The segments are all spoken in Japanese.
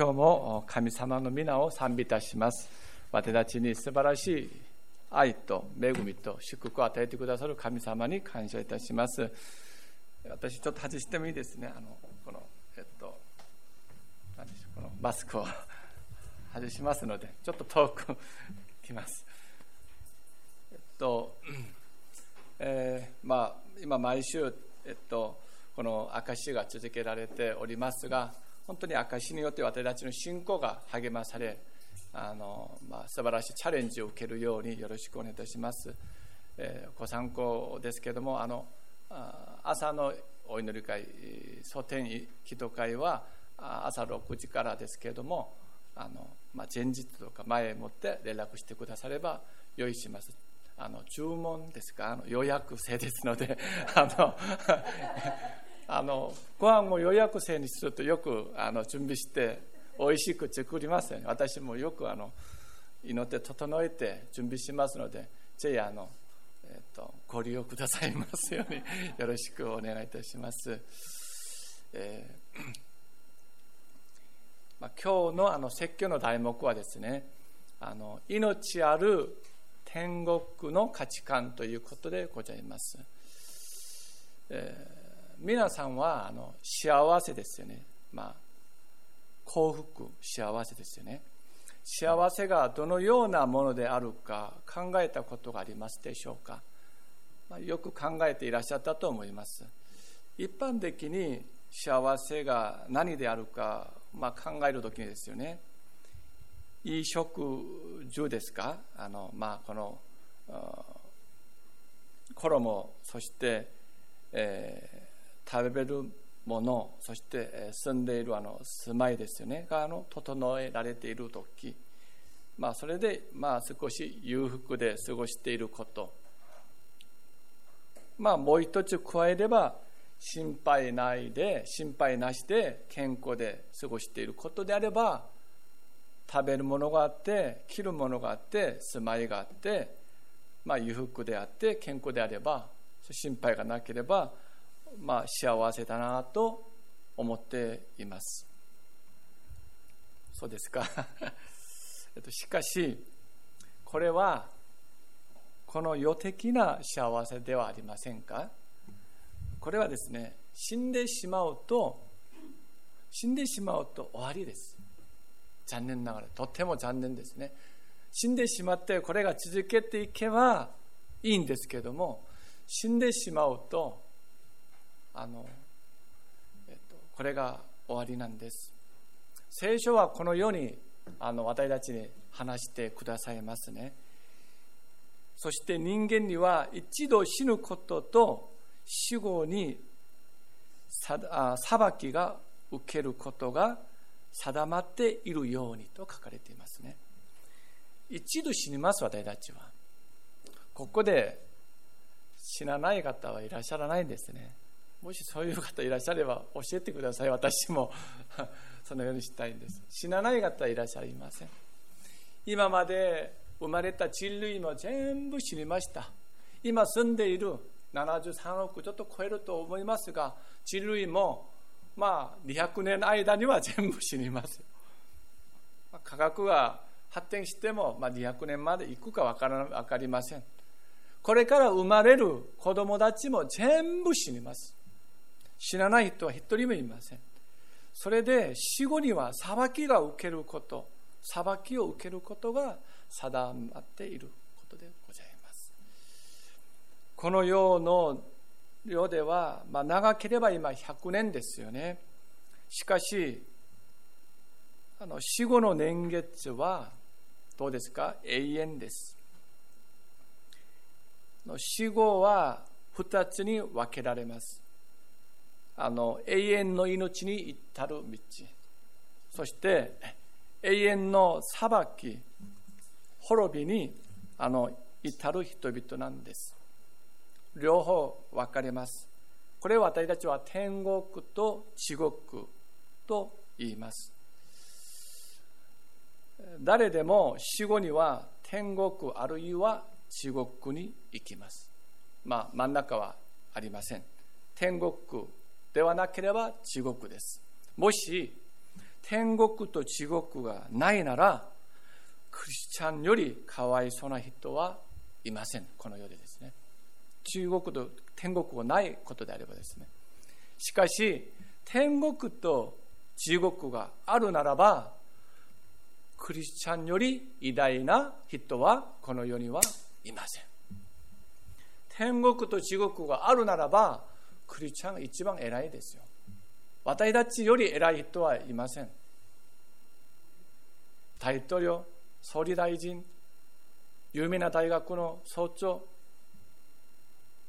今日も神様の皆を賛美いたします。私たちに素晴らしい愛と恵みと祝福を与えてくださる神様に感謝いたします。私ちょっと外してもいいですね。あのこのえっと何でしょうこのマスクを外しますのでちょっと遠く来ます。えっと、えー、まあ今毎週えっとこの証が続けられておりますが本当に証によって私たちの信仰が励まされあの、まあ、素晴らしいチャレンジを受けるようによろしくお願いいたします、えー、ご参考ですけれどもあの朝のお祈り会蒼天祈祷会は朝6時からですけれどもあの、まあ、前日とか前もって連絡してくだされば用意します。あの注文ですか？あの予約制ですので あのあのご飯を予約制にするとよくあの準備して美味しく作りますよね。私もよくあの祈って整えて準備しますのでぜひあの、えーと、ご利用くださいますようによろしくお願いいたします、えー、まあ、今日のあの説教の題目はですねあの命ある天国の価値観ということでございます、えー皆さんはあの幸せですよね。まあ、幸福、幸せですよね。幸せがどのようなものであるか考えたことがありますでしょうか。まあ、よく考えていらっしゃったと思います。一般的に幸せが何であるか、まあ、考えるときにですよね。いい食住ですか？あの、まあ、この衣そして、えー食べるものそして住んでいるあの住まいですよね。があの整えられている時。まあそれでまあ少し裕福で過ごしていること。まあもう一つ加えれば心配ないで心配なしで健康で過ごしていることであれば食べるものがあって着るものがあって住まいがあってまあ裕福であって健康であれば心配がなければまあ、幸せだなと思っています。そうですか。しかし、これは、この予的な幸せではありませんか？これはですね、死んでしまうと、死んでしまうと終わりです。残念ながら、とても残念ですね。死んでしまってこれが続けていけばいいんですけども、死んでしまうとあの、えっと、これが終わりなんです。聖書はこのようにあの私たちに話してくださいますね。そして人間には一度死ぬことと死後に裁きが受けることが定まっているようにと書かれていますね。一度死にます私たちは。ここで死なない方はいらっしゃらないんですね。もしそういう方いらっしゃれば教えてください。私も そのようにしたいんです。死なない方いらっしゃいません。今まで生まれた人類も全部死にました。今住んでいる73億ちょっと超えると思いますが人類もまあ200年間には全部死にます科学が発展しても、まあ、200年まで行くか分から分かりません。これから生まれる子供たちも全部死にます。死なない人は一人もいません。それで死後には裁きが受けること裁きを受けることが定まっていることでございます。この世の世では、まあ、長ければ今100年ですよね。しかしあの死後の年月はどうですか？永遠です。死後は2つに分けられます。あの永遠の命に至る道。そして永遠の裁き滅びにあの至る人々なんです。両方分かれます。これを私たちは天国と地獄と言います。誰でも死後には天国あるいは地獄に行きます。まあ真ん中はありません。天国ではなければ地獄です。もし天国と地獄がないならクリスチャンよりかわいそうな人はいません。この世でですね。中国と天国がないことであればですね。しかし天国と地獄があるならばクリスチャンより偉大な人はこの世にはいません。天国と地獄があるならばクリスチャンが一番偉いですよ私たちより偉い人はいません大統領総理大臣有名な大学の総長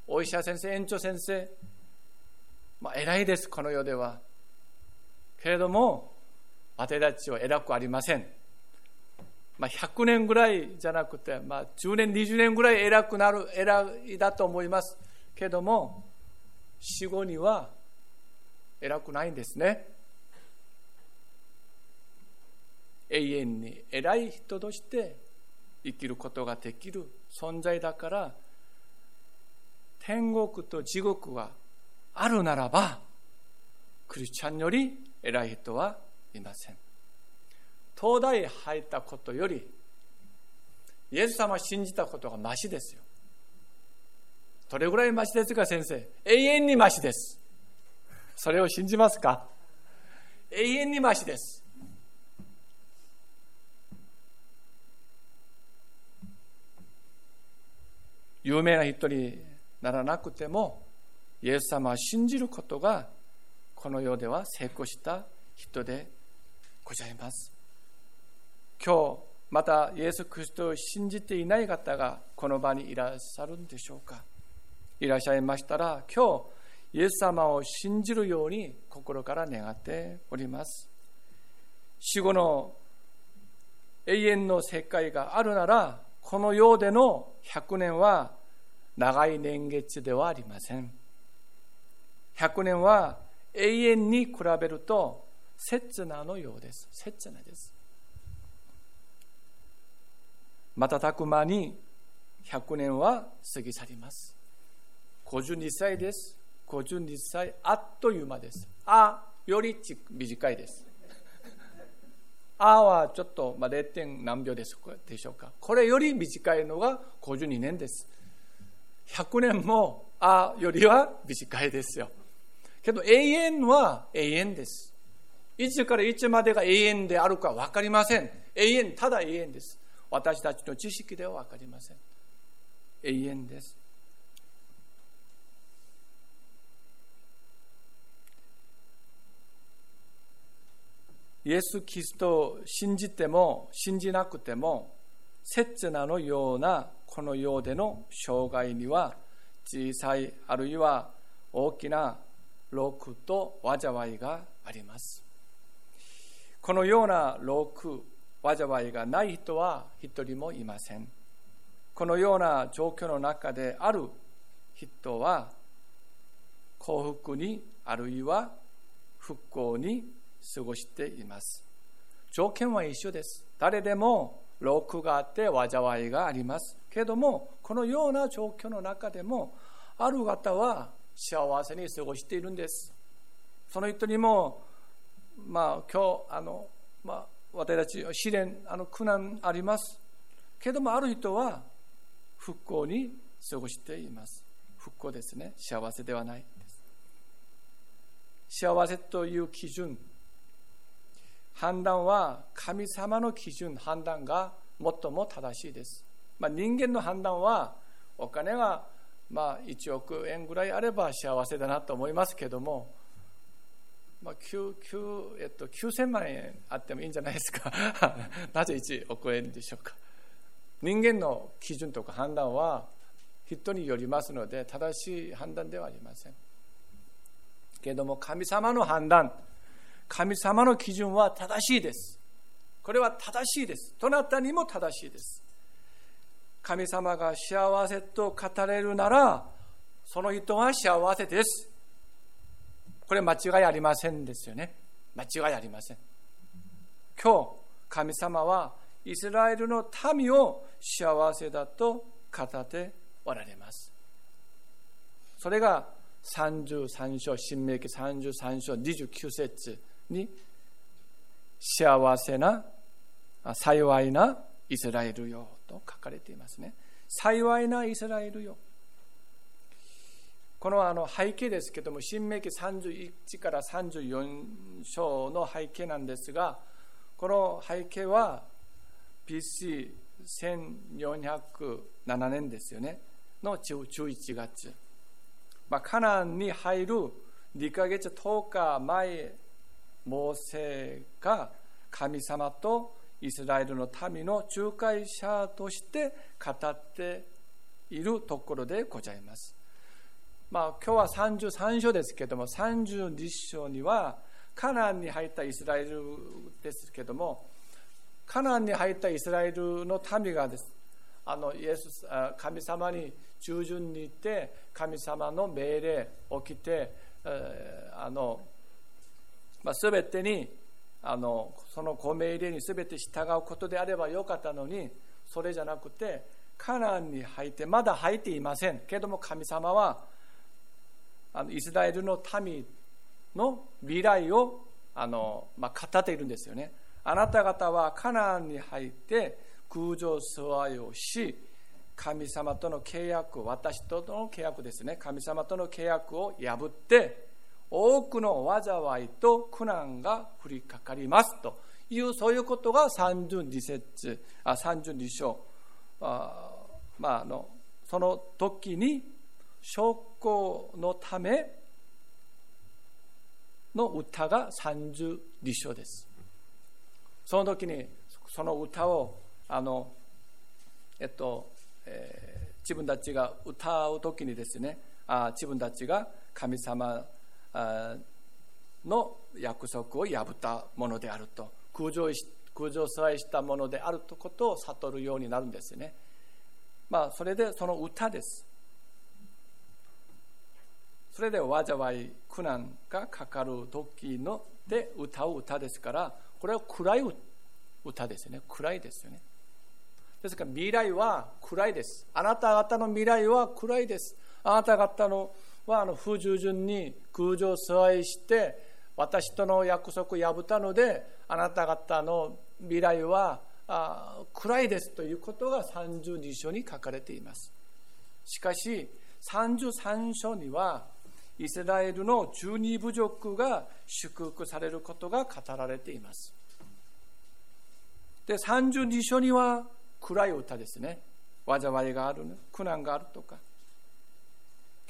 お医者先生園長先生まあ偉いですこの世ではけれども私たちは偉くありませんまあ、100年ぐらいじゃなくて、まあ、10年、20年ぐらい偉くなる、偉いだと思いますけれども、死後には偉くないんですね。永遠に偉い人として生きることができる存在だから天国と地獄があるならばクリスチャンより偉い人はいません東大入ったことよりイエス様を信じたことがましですよどれぐらいましですか先生？永遠にましです。それを信じますか？永遠にましです。有名な人にならなくてもイエス様を信じることがこの世では成功した人でございます。今日またイエス・キリストを信じていない方がこの場にいらっしゃるんでしょうか？いらっしゃいましたら今日イエス様を信じるように心から願っております。死後の永遠の世界があるならこの世での100年は長い年月ではありません。100年は永遠に比べると刹那のようです。刹那です。瞬く間に100年は過ぎ去ります。52歳です。52歳あっという間です。あより短いです。あはちょっと、まあ、0. 点何秒でしょうか。これより短いのが52年です。100年もあよりは短いですよ。けど永遠は永遠です。いつからいつまでが永遠であるか分かりません。永遠ただ永遠です。私たちの知識では分かりません。永遠です。イエス・キリストを信じても信じなくても刹那のようなこの世での障害には小さいあるいは大きな労苦と災いがありますこのような労苦災いがない人は一人もいませんこのような状況の中である人は幸福にあるいは復興に過ごしています。条件は一緒です。誰でも労苦があって災いがあります。けどもこのような状況の中でもある方は幸せに過ごしているんです。その人にもまあ今日あの、まあ、私たち試練あの苦難あります。けどもある人は復興に過ごしています。復興ですね。幸せではないです。幸せという基準判断は神様の基準判断が最も正しいです、まあ、人間の判断はお金がまあ1億円ぐらいあれば幸せだなと思いますけどもまあ、9, 9えっと、9000万円あってもいいんじゃないですか。なぜ1億円でしょうか。人間の基準とか判断は人によりますので正しい判断ではありません。けども神様の判断神様の基準は正しいですこれは正しいですどなたにも正しいです神様が幸せと語れるならその人は幸せですこれ間違いありませんですよね。間違いありません。今日、神様はイスラエルの民を幸せだと語っておられます。それが33章、新明記33章29節に幸せな幸いなイスラエルよと書かれていますね。幸いなイスラエルよ。このあの背景ですけども新明記31から34章の背景なんですがこの背景は BC1407 年ですよね。の11月、まあ、カナンに入る2ヶ月10日前モーセが神様とイスラエルの民の仲介者として語っているところでございます。まあ、今日は33章ですけども32章にはカナンに入ったイスラエルですけどもカナンに入ったイスラエルの民がですあのイエス神様に従順に行って神様の命令を起きてあの、まあ、全てにあのそのご命令に全て従うことであればよかったのにそれじゃなくてカナンに入ってまだ入っていません。けども神様はあのイスラエルの民の未来をあの、まあ、語っているんですよね。あなた方はカナンに入って空上座いをし神様との契約私との契約ですね。神様との契約を破って多くの災いと苦難が降りかかりますというそういうことが32節あ32章。あ、まあ、あのその時に証拠のための歌が32章です。その時にその歌をあのえっと、えー、自分たちが歌う時にですねあ自分たちが神様の約束を破ったものであると。空上空上さえしたものであるとことを悟るようになるんですね。まあ、それでその歌です。それで災い苦難がかかる時ので歌う歌ですからこれは暗い歌ですよね。暗いですよね。ですから未来は暗いです。あなた方の未来は暗いです。あなた方のはあの不従順に空上座いして私との約束を破ったのであなた方の未来はあ暗いですということが32章に書かれています。しかし33章にはイスラエルの十二部族が祝福されることが語られています。で32章には暗い歌ですね。災いがある苦難があるとか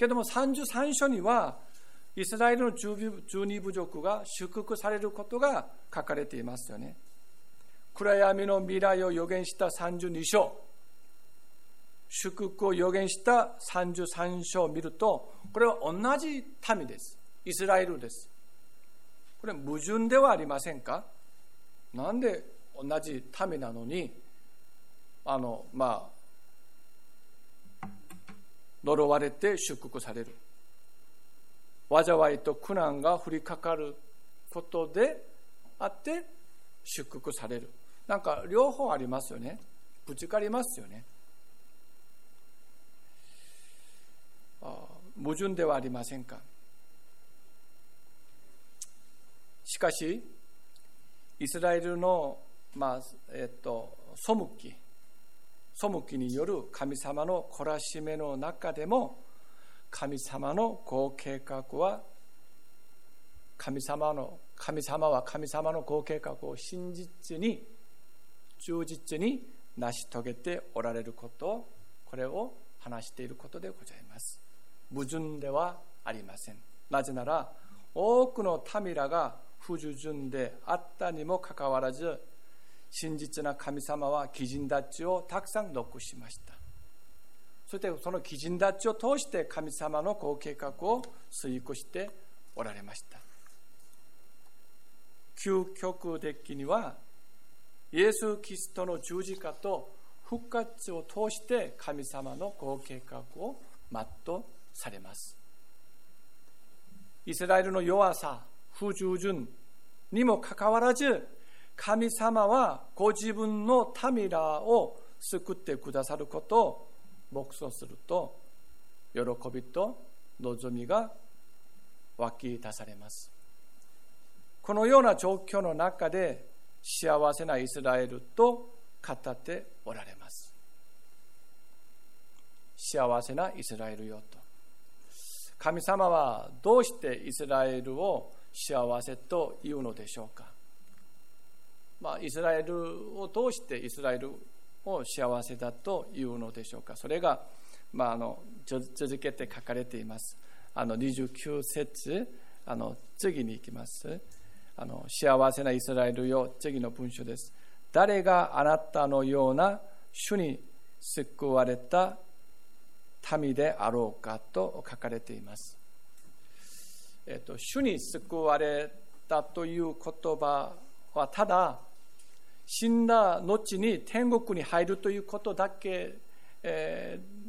けども33章にはイスラエルの十二部族が祝福されることが書かれていますよね。暗闇の未来を予言した32章、祝福を予言した33章を見ると、これは同じ民です。イスラエルです。これ矛盾ではありませんか？なんで同じ民なのに、あの、まあ、呪われて祝福される。災いと苦難が降りかかることであって祝福される。なんか両方ありますよね。ぶつかりますよね。矛盾ではありませんか。しかしイスラエルの、まあえっと、背き背きによる神様の懲らしめの中でも神様のご計画は神様の神様は神様のご計画を真実に忠実に成し遂げておられることこれを話していることでございます。矛盾ではありません。なぜなら多くの民らが不従順であったにもかかわらず真実な神様は基人たちをたくさん残しました。そしてその基人たちを通して神様のご計画を遂行しておられました。究極的にはイエス・キリストの十字架と復活を通して神様のご計画を全うされます。イスラエルの弱さ不従順にもかかわらず神様はご自分の民らを救ってくださることを黙想すると喜びと望みが湧き出されます。このような状況の中で幸せなイスラエルと語っておられます。幸せなイスラエルよと。神様はどうしてイスラエルを幸せと言うのでしょうか、まあ、イスラエルを通してイスラエルを幸せだと言うのでしょうか。それが、まあ、あの続けて書かれています。あの29節あの次に行きます。あの幸せなイスラエルよ次の文章です。誰があなたのような主に救われた民であろうかと書かれています、えっと、主に救われたという言葉はただ死んだ後に天国に入るということだけ、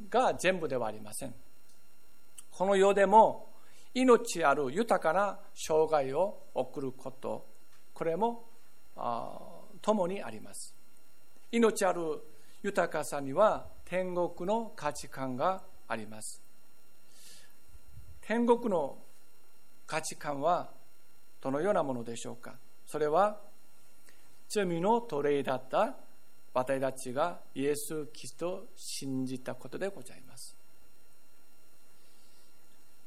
が全部ではありません。この世でも命ある豊かな生涯を送ることこれも共にあります。命ある豊かさには天国の価値観があります。天国の価値観はどのようなものでしょうか？それは罪の奴隷だった私たちがイエス・キリストを信じたことでございます。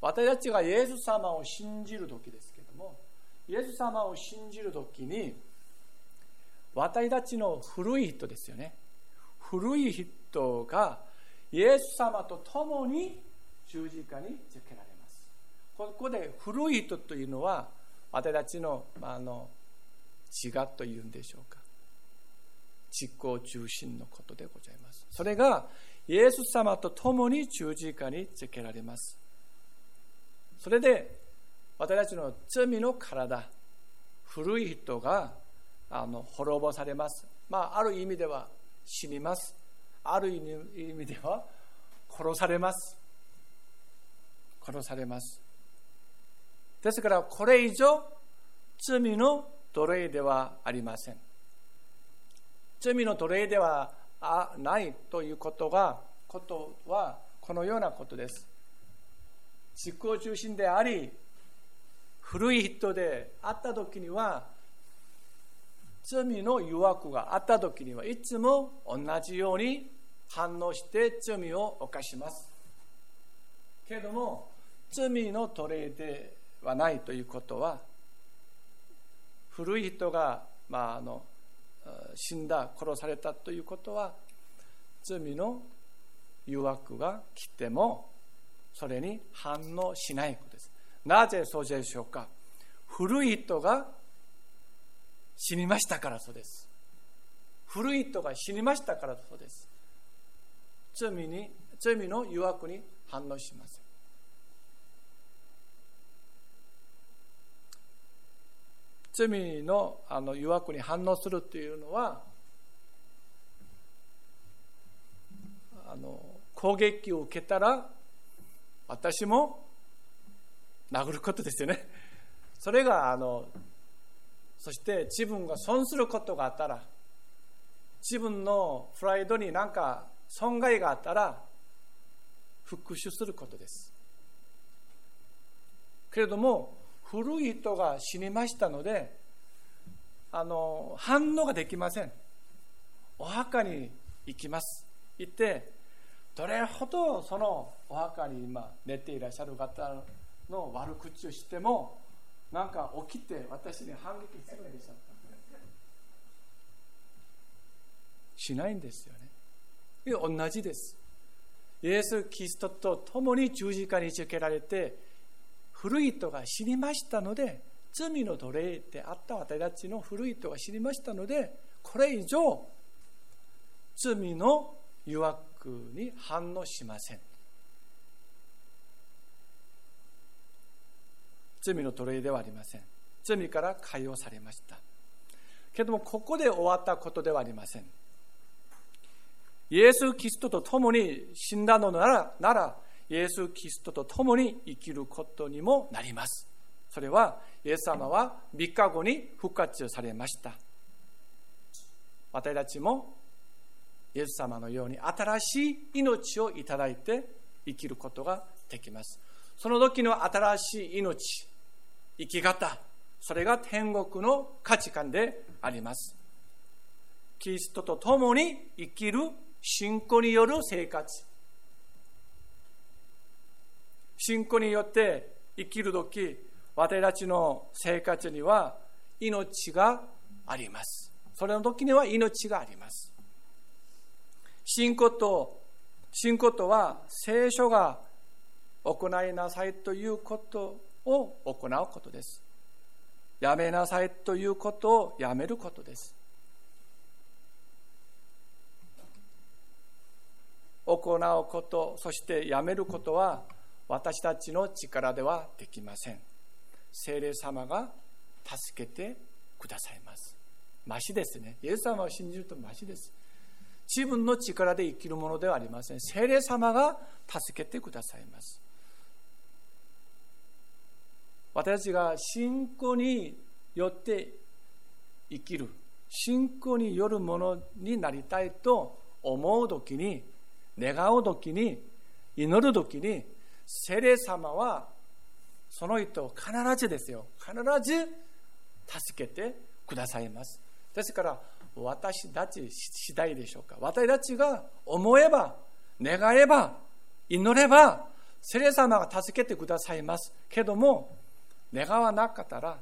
私たちがイエス様を信じる時ですけどもイエス様を信じる時に私たちの古い人ですよね。古い人がイエス様と共に十字架につけられます。ここで古い人というのは私たちのあの血がというんでしょうか？実行中心のことでございます。それがイエス様と共に十字架につけられます。それで私たちの罪の体古い人があの滅ぼされます、まあ、ある意味では死にます。ある意味では殺されます。殺されます。ですからこれ以上罪の奴隷ではありません。罪の奴隷ではないということがことはこのようなことです。実行中心であり古い人であった時には罪の誘惑があった時にはいつも同じように反応して罪を犯します。けれども罪の奴隷ではないということは古い人が、まあ、あの死んだ殺されたということは罪の誘惑が来てもそれに反応しないことです。なぜそうでしょうか。古い人が死にましたからそうです。古い人が死にましたからそうです。罪に罪の誘惑に反応しません罪のあの誘惑に反応するというのはあの攻撃を受けたら私も殴ることですよね。それがあのそして自分が損することがあったら自分のプライドに何か損害があったら復讐することです。けれども古い人が死にましたのであの反応ができません。お墓に行きます。行ってどれほどそのお墓に今寝ていらっしゃる方の悪口をしてもなんか起きて私に反撃するんでしょうか。しないんですよね。同じです。イエス・キリストと共に十字架につけられて古い人が死にましたので罪の奴隷であった私たちの古い人が死にましたのでこれ以上罪の誘惑に反応しません。罪の奴隷ではありません。罪から解放されました。けどもここで終わったことではありません。イエス・キリストと共に死んだのならならイエス・キリストと共に生きることにもなります。それはイエス様は3日後に復活されました。私たちもイエス様のように新しい命をいただいて生きることができます。その時の新しい命生き方それが天国の価値観であります。キリストと共に生きる信仰による生活信仰によって生きる時私たちの生活には命があります。それの時には命があります。信仰と信仰とは聖書が行いなさいということを行うことです。やめなさいということをやめることです。行うことそしてやめることは私たちの力ではできません。聖霊様が助けてくださいます。ましですね。イエス様を信じるとましです。自分の力で生きるものではありません。聖霊様が助けてくださいます。私たちが信仰によって生きる信仰によるものになりたいと思う時に願う時に祈る時に聖霊様はその人を必ずですよ。必ず助けてくださいます。ですから私たち次第でしょうか。私たちが思えば願えば祈れば聖霊様が助けてくださいます。けども願わなかったら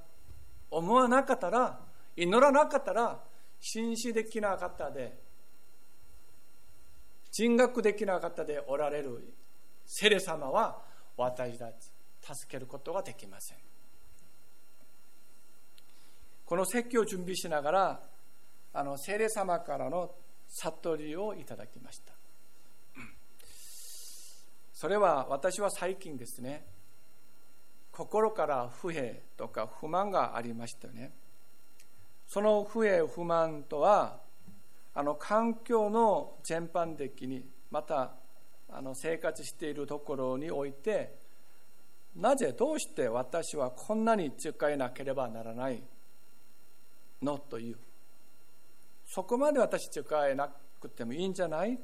思わなかったら祈らなかったら紳士できなかったで人格できなかったでおられる聖霊様は私たち助けることができません。この説教を準備しながらあの聖霊様からの悟りをいただきました。それは私は最近ですね心から不平とか不満がありましたよねその不平不満とはあの環境の全般的にまたあの生活しているところにおいてなぜどうして私はこんなに使えなければならないの？という。そこまで私使えなくてもいいんじゃない、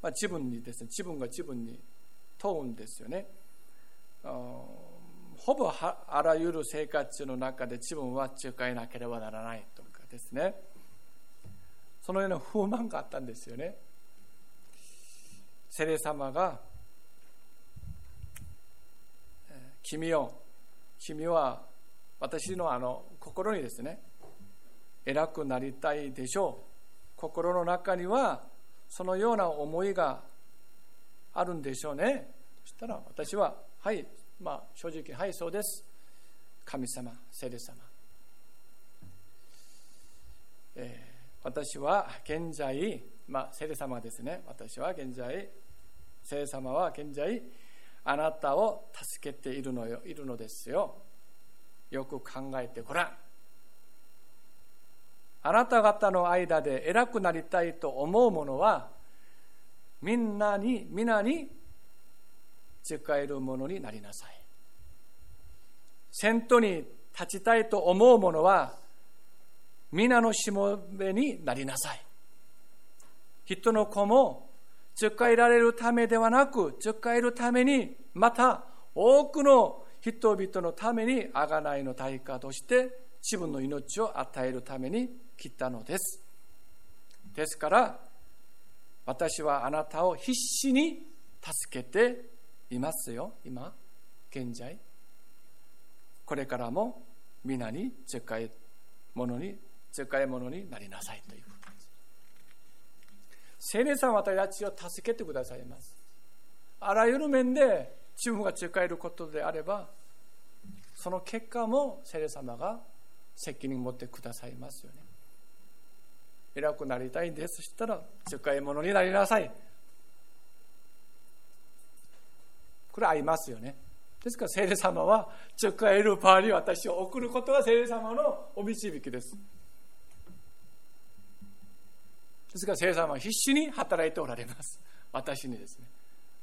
まあ、自分にですね自分が自分に問うんですよね。ほぼあらゆる生活の中で自分は使えなければならないとかですね。そのような不満があったんですよね。セレ様が君よ君は私のあの心にですね偉くなりたいでしょう心の中にはそのような思いがあるんでしょうねそしたら私ははいまあ正直はいそうです神様聖霊様、えー、私は現在まあ聖霊様ですね。私は現在聖霊様は現在あなたを助けているのよいるのですよ。よく考えてごらん。あなた方の間で偉くなりたいと思う者はみんなに皆に使えるものになりなさい。先頭に立ちたいと思う者は皆のしもべになりなさい。人の子も使えられるためではなく使えるためにまた多くの人々のために贖いの対価として自分の命を与えるために来たのです。ですから私はあなたを必死に助けていますよ、今、現在。これからも皆に使い物に、使い物になりなさいということ聖霊さんは私たちを助けてくださいます。あらゆる面で自分が使えることであればその結果も聖霊様が責任を持ってくださいますよね。偉くなりたいんですそしたら使い物になりなさい。これ合いますよね。ですから聖霊様は使える場合に私を送ることが聖霊様のお導きです。ですから聖様は必死に働いておられます。私にですね。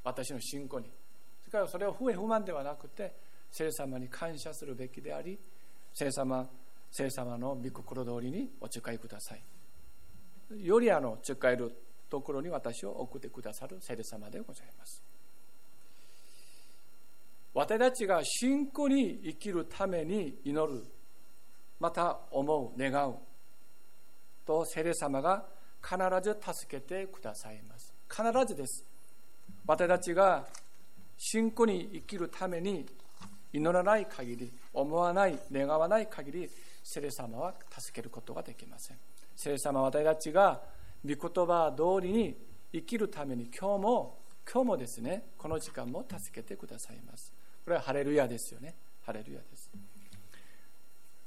私の信仰に。それからそれを不平不満ではなくて聖様に感謝するべきであり聖様聖様の御心通りにお使いください。よりあの使えるところに私を送ってくださる聖霊様でございます。私たちが信仰に生きるために祈るまた思う願うと聖霊様が必ず助けてくださいます。必ずです。私たちが信仰に生きるために祈らない限り思わない願わない限り聖霊様は助けることができません。聖霊様は私たちが御言葉通りに生きるために今日も今日もですねこの時間も助けてくださいます。これはハレルヤですよね。ハレルヤです。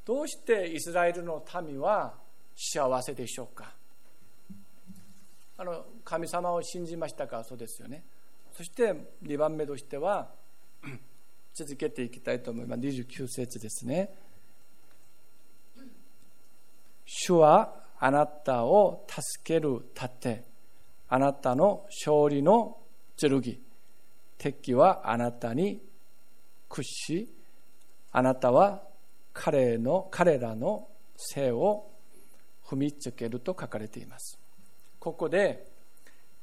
どうしてイスラエルの民は幸せでしょうか？あの神様を信じましたか？そうですよね。そして2番目としては 続けていきたいと思います。29節ですね。主はあなたを助ける盾。あなたの勝利の剣。敵はあなたに屈しあなたは彼の彼らの背を踏みつけると書かれています。ここで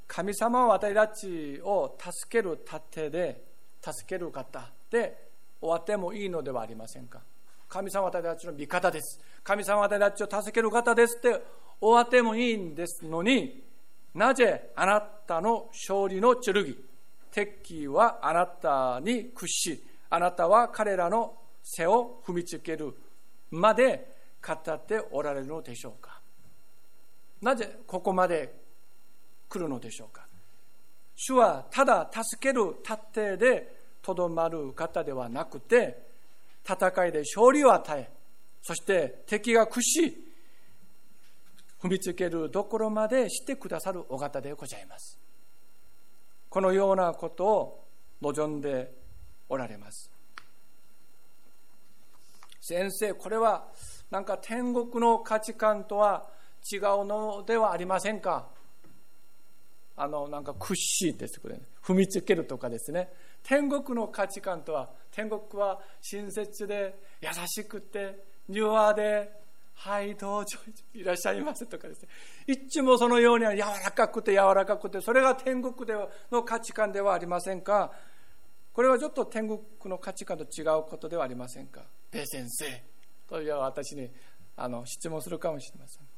神様は私たちを助ける盾で助ける方で終わってもいいのではありませんか？神様は私たちの味方です。神様は私たちを助ける方ですって終わってもいいんですのになぜあなたの勝利の剣敵はあなたに屈しあなたは彼らの背を踏みつけるまで語っておられるのでしょうか？なぜここまで来るのでしょうか？主はただ助ける盾でとどまる方ではなくて戦いで勝利を与えそして敵が屈し踏みつけるところまでしてくださるお方でございます。このようなことを望んでおられます。先生これはなんか天国の価値観とは違うのではありませんか？あのなんか屈しですこれ、ね、踏みつけるとかですね。天国の価値観とは天国は親切で優しくて柔和ではいどうぞいらっしゃいませとかですね。いつもそのように柔らかくて柔らかくてそれが天国での価値観ではありませんか？これはちょっと天国の価値観と違うことではありませんか？米先生。という私にあの質問するかもしれません。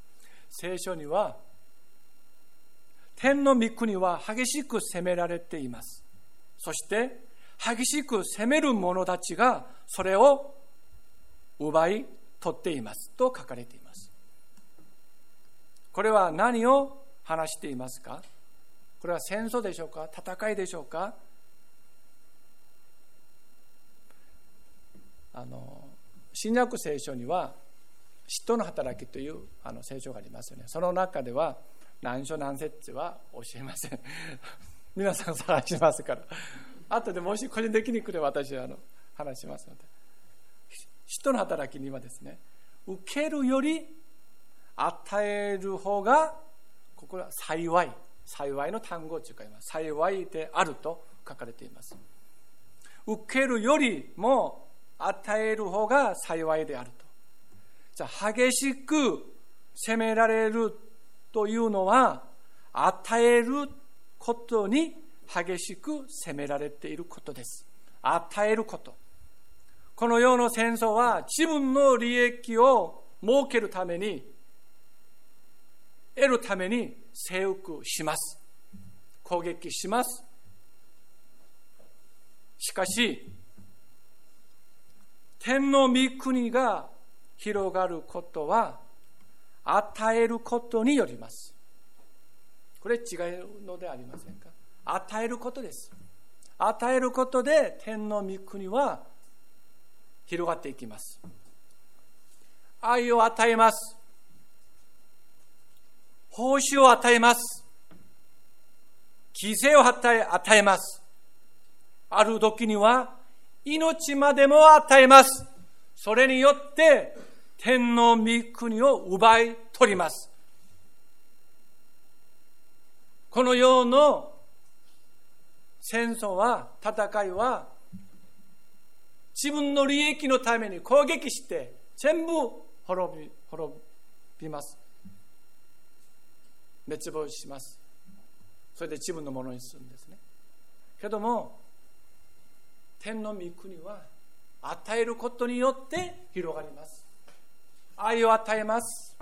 聖書には天の御国は激しく責められています。そして激しく責める者たちがそれを奪い取っています。と書かれています。これは何を話していますか？これは戦争でしょうか？戦いでしょうか？あの新約聖書には嫉妬の働きというあの聖書がありますよね。その中では何章何節は教えません。皆さん探しますから。後でもし個人的に来れば私はあの話しますので。人の働きにはですね受けるより与える方がここは幸い。幸いの単語というか幸いであると書かれています。受けるよりも与える方が幸いであると。激しく責められるというのは与えることに激しく責められていることです。与えること。この世の戦争は自分の利益を設けるために得るために征服します。攻撃します。しかし天の御国が広がることは与えることによります。これ違うのでありませんか？与えることです。与えることで天の御国は広がっていきます。愛を与えます。報酬を与えます。犠牲を与え与えます。ある時には命までも与えます。それによって天の御国を奪い取ります。この世の戦争は、戦いは、自分の利益のために攻撃して全部滅び滅びます。滅亡します。それで自分のものにするんですね。けども、天の御国は与えることによって広がります。愛を与えます。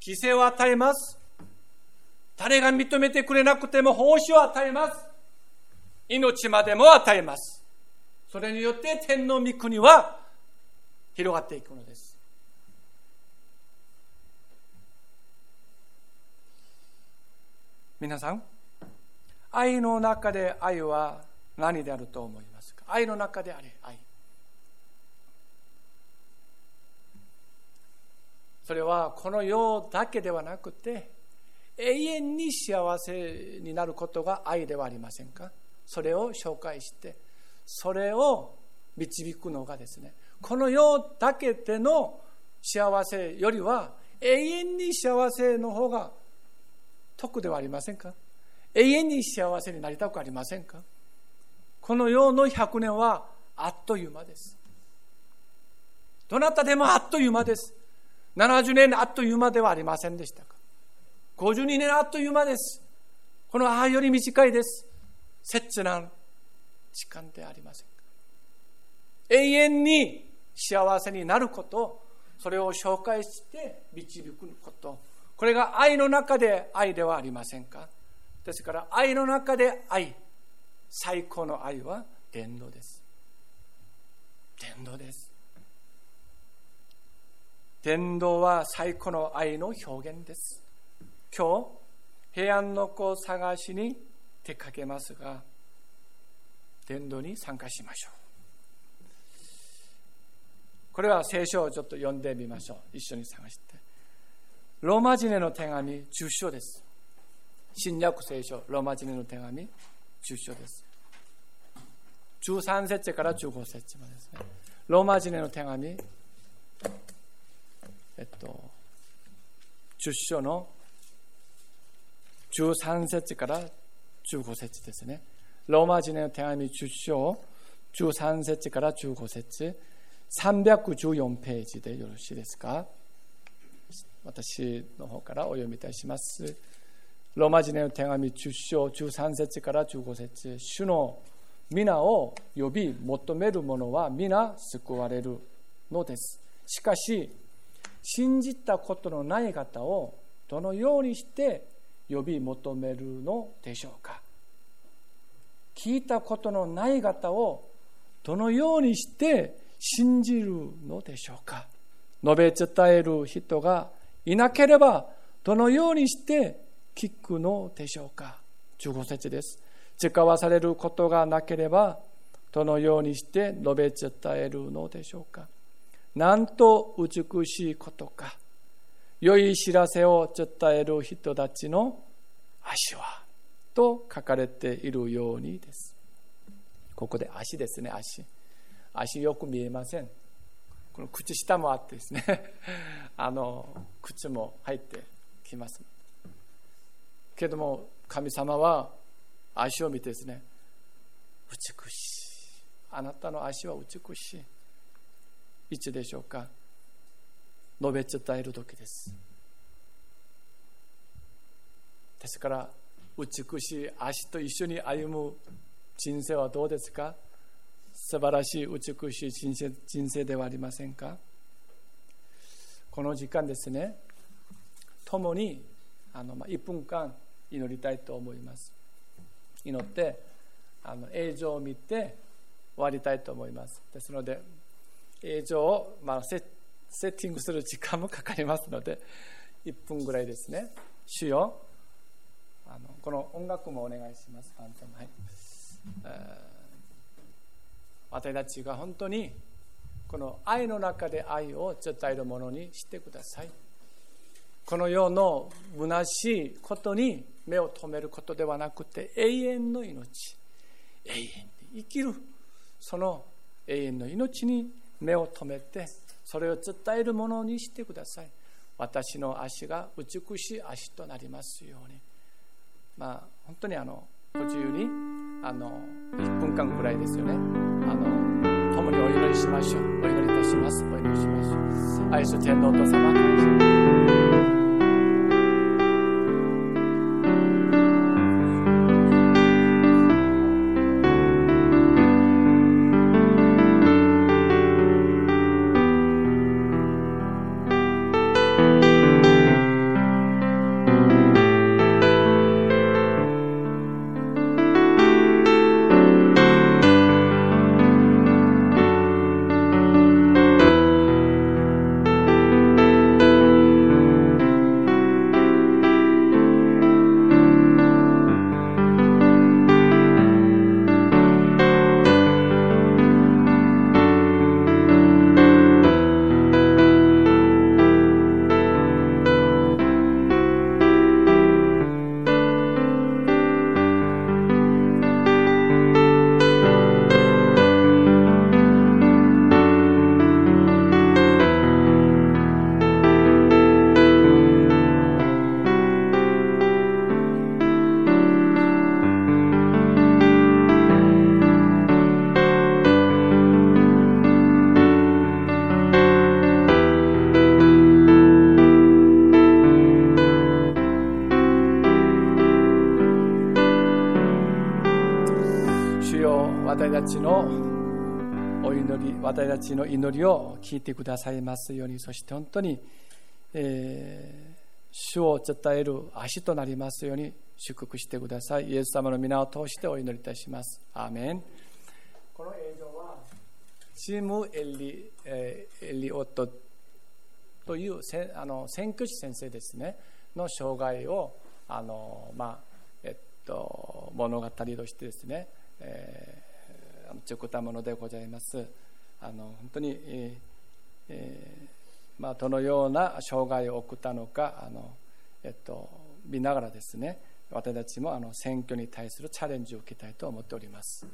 犠牲を与えます。誰が認めてくれなくても奉仕を与えます。命までも与えます。それによって天皇御国は広がっていくのです。皆さん、愛の中で愛は何であると思いますか？愛の中であれ、愛。それはこの世だけではなくて永遠に幸せになることが愛ではありませんか？それを紹介してそれを導くのがですねこの世だけでの幸せよりは永遠に幸せの方が得ではありませんか？永遠に幸せになりたくありませんか？この世の100年はあっという間です。どなたでもあっという間です。70年あっという間ではありませんでしたか？52年あっという間です。このああより短いです。切な時間でありませんか？永遠に幸せになることそれを紹介して導くこと。これが愛の中で愛ではありませんか？ですから愛の中で愛。最高の愛は伝道です。伝道です。伝道は最古の愛の表現です。今日、平安の子を探しに出かけますが、伝道に参加しましょう。これは聖書をちょっと読んでみましょう。一緒に探して。ローマ人への手紙10章です。新約聖書、ローマ人への手紙10章です。13節から15節までですね。ローマ人への手紙えっと、10章の13節から15節ですね。ローマ人への手紙10章13節から15節314ページでよろしいですか？私の方からお読みいたします。ローマ人への手紙10章13節から15節主の皆を呼び求める者は皆救われるのです。しかし、信じたことのない方をどのようにして呼び求めるのでしょうか？聞いたことのない方をどのようにして信じるのでしょうか？述べ伝える人がいなければどのようにして聞くのでしょうか？15節です。使わされることがなければどのようにして述べ伝えるのでしょうか？なんと美しいことか。良い知らせを伝える人たちの足は、と書かれているようにです。ここで足ですね、足。足よく見えません。この口下もあってですね、あの、靴も入ってきます。けども、神様は足を見てですね、美しい。あなたの足は美しい。いつでしょうか？述べ伝える時です。ですから美しい足と一緒に歩む人生はどうですか？素晴らしい美しい人生人生ではありませんか？この時間ですね共にあの、ま、1分間祈りたいと思います。祈ってあの映像を見て終わりたいと思います。ですので映像を、まあ、セッティングする時間もかかりますので1分ぐらいですね。主よ。あのこの音楽もお願いします。はい、えー、私たちが本当にこの愛の中で愛を伝えるものにしてください。この世の虚しいことに目を留めることではなくて永遠の命。永遠に生きる。その永遠の命に目を留めてそれを伝えるものにしてください。私の足が美しい足となりますように。まあ本当にあのご自由にあの1分間くらいですよね。あの共にお祈りしましょう。お祈りいたします。お祈りしましょう愛する天皇と様。たちのお祈り私たちの祈りを聞いてくださいますようにそして本当に、えー、主を伝える足となりますように祝福してください。イエス様の皆を通してお祈りいたします。アーメン。この映像はチームエリ,、えー、エリオットというせあの選挙師先生ですね。の生涯をあの、まあえっと、物語としてですね、えー、作ったものでございます。あの本当に、えーまあ、どのような障害を送ったのかあの、えっと、見ながらですね私たちもあの選挙に対するチャレンジを受けたいと思っております。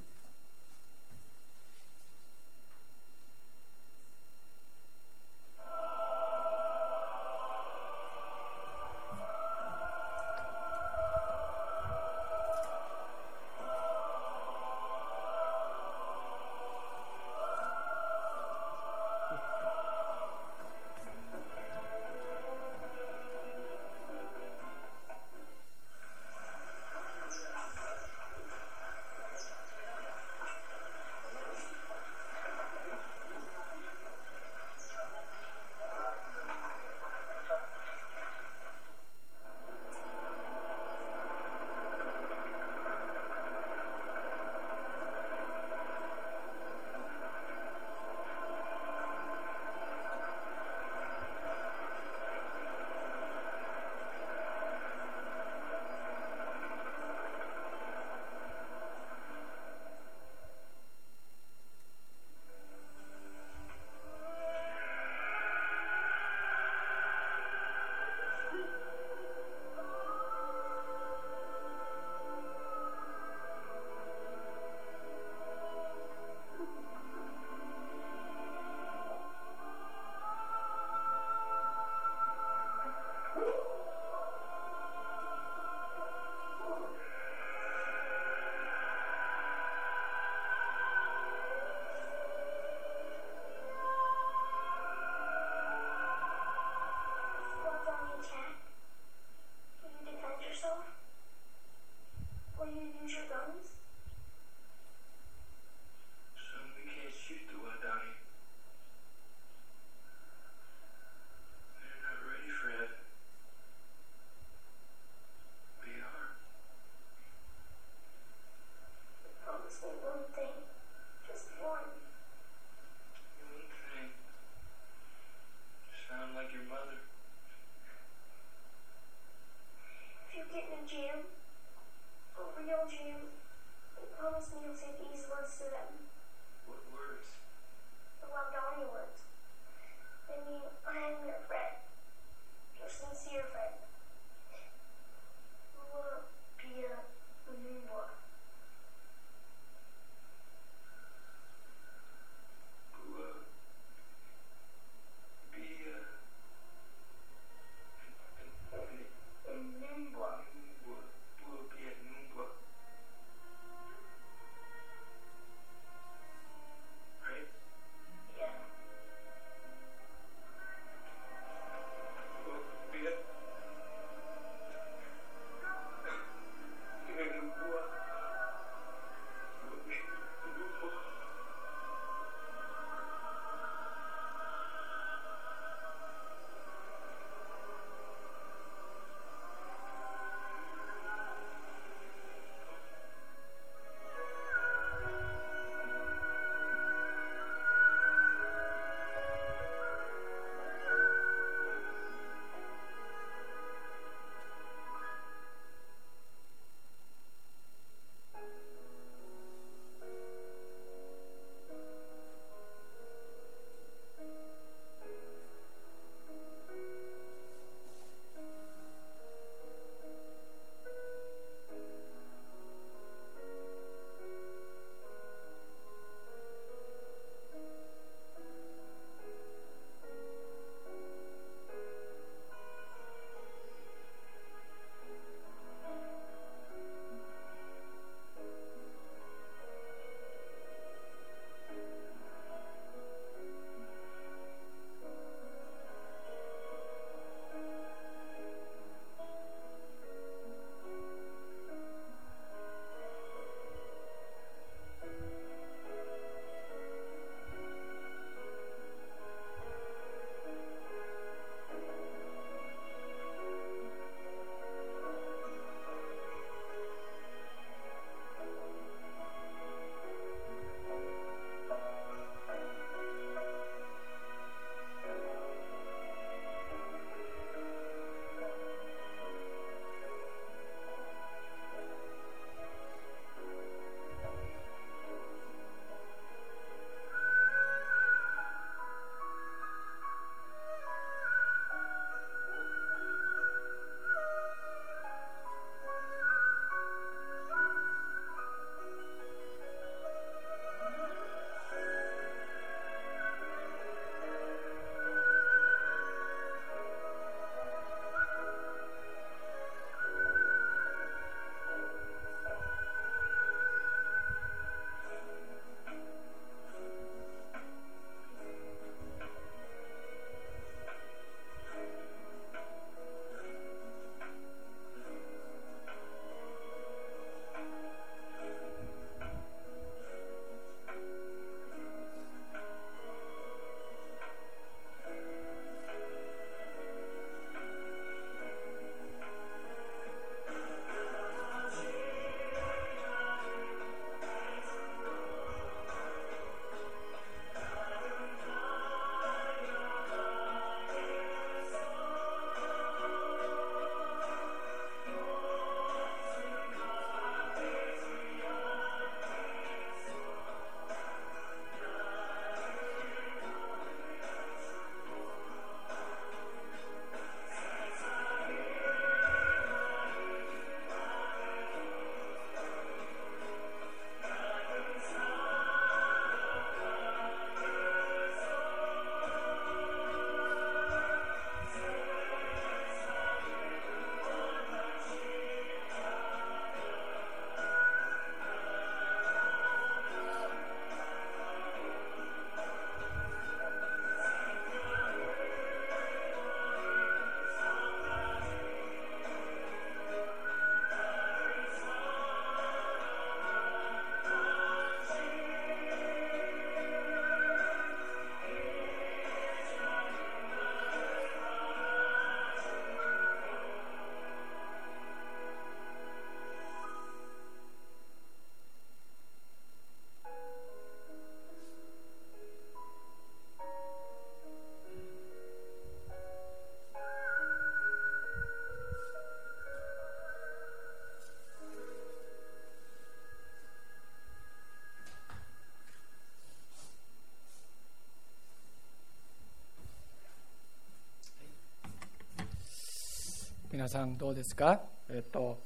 さんどうですか、えっと、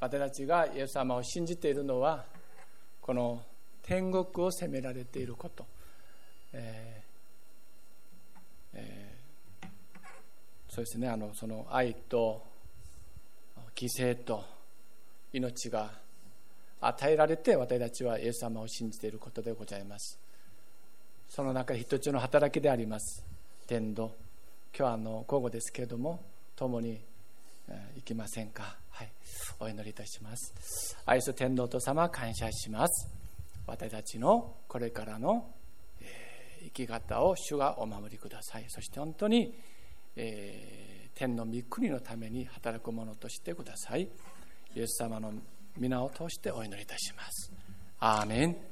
私たちがイエス様を信じているのはこの天国を責められていること、えーえー、そうですね。あのその愛と犠牲と命が与えられて私たちはイエス様を信じていることでございます。その中で一つの働きであります。天道今日はあの午後ですけれども共に行きませんか？はい。お祈りいたします。愛す天皇と様感謝します。私たちのこれからの、えー、生き方を主がお守りください。そして本当に、えー、天の御国のために働くものとしてください。イエス様の皆を通してお祈りいたします。アーメン。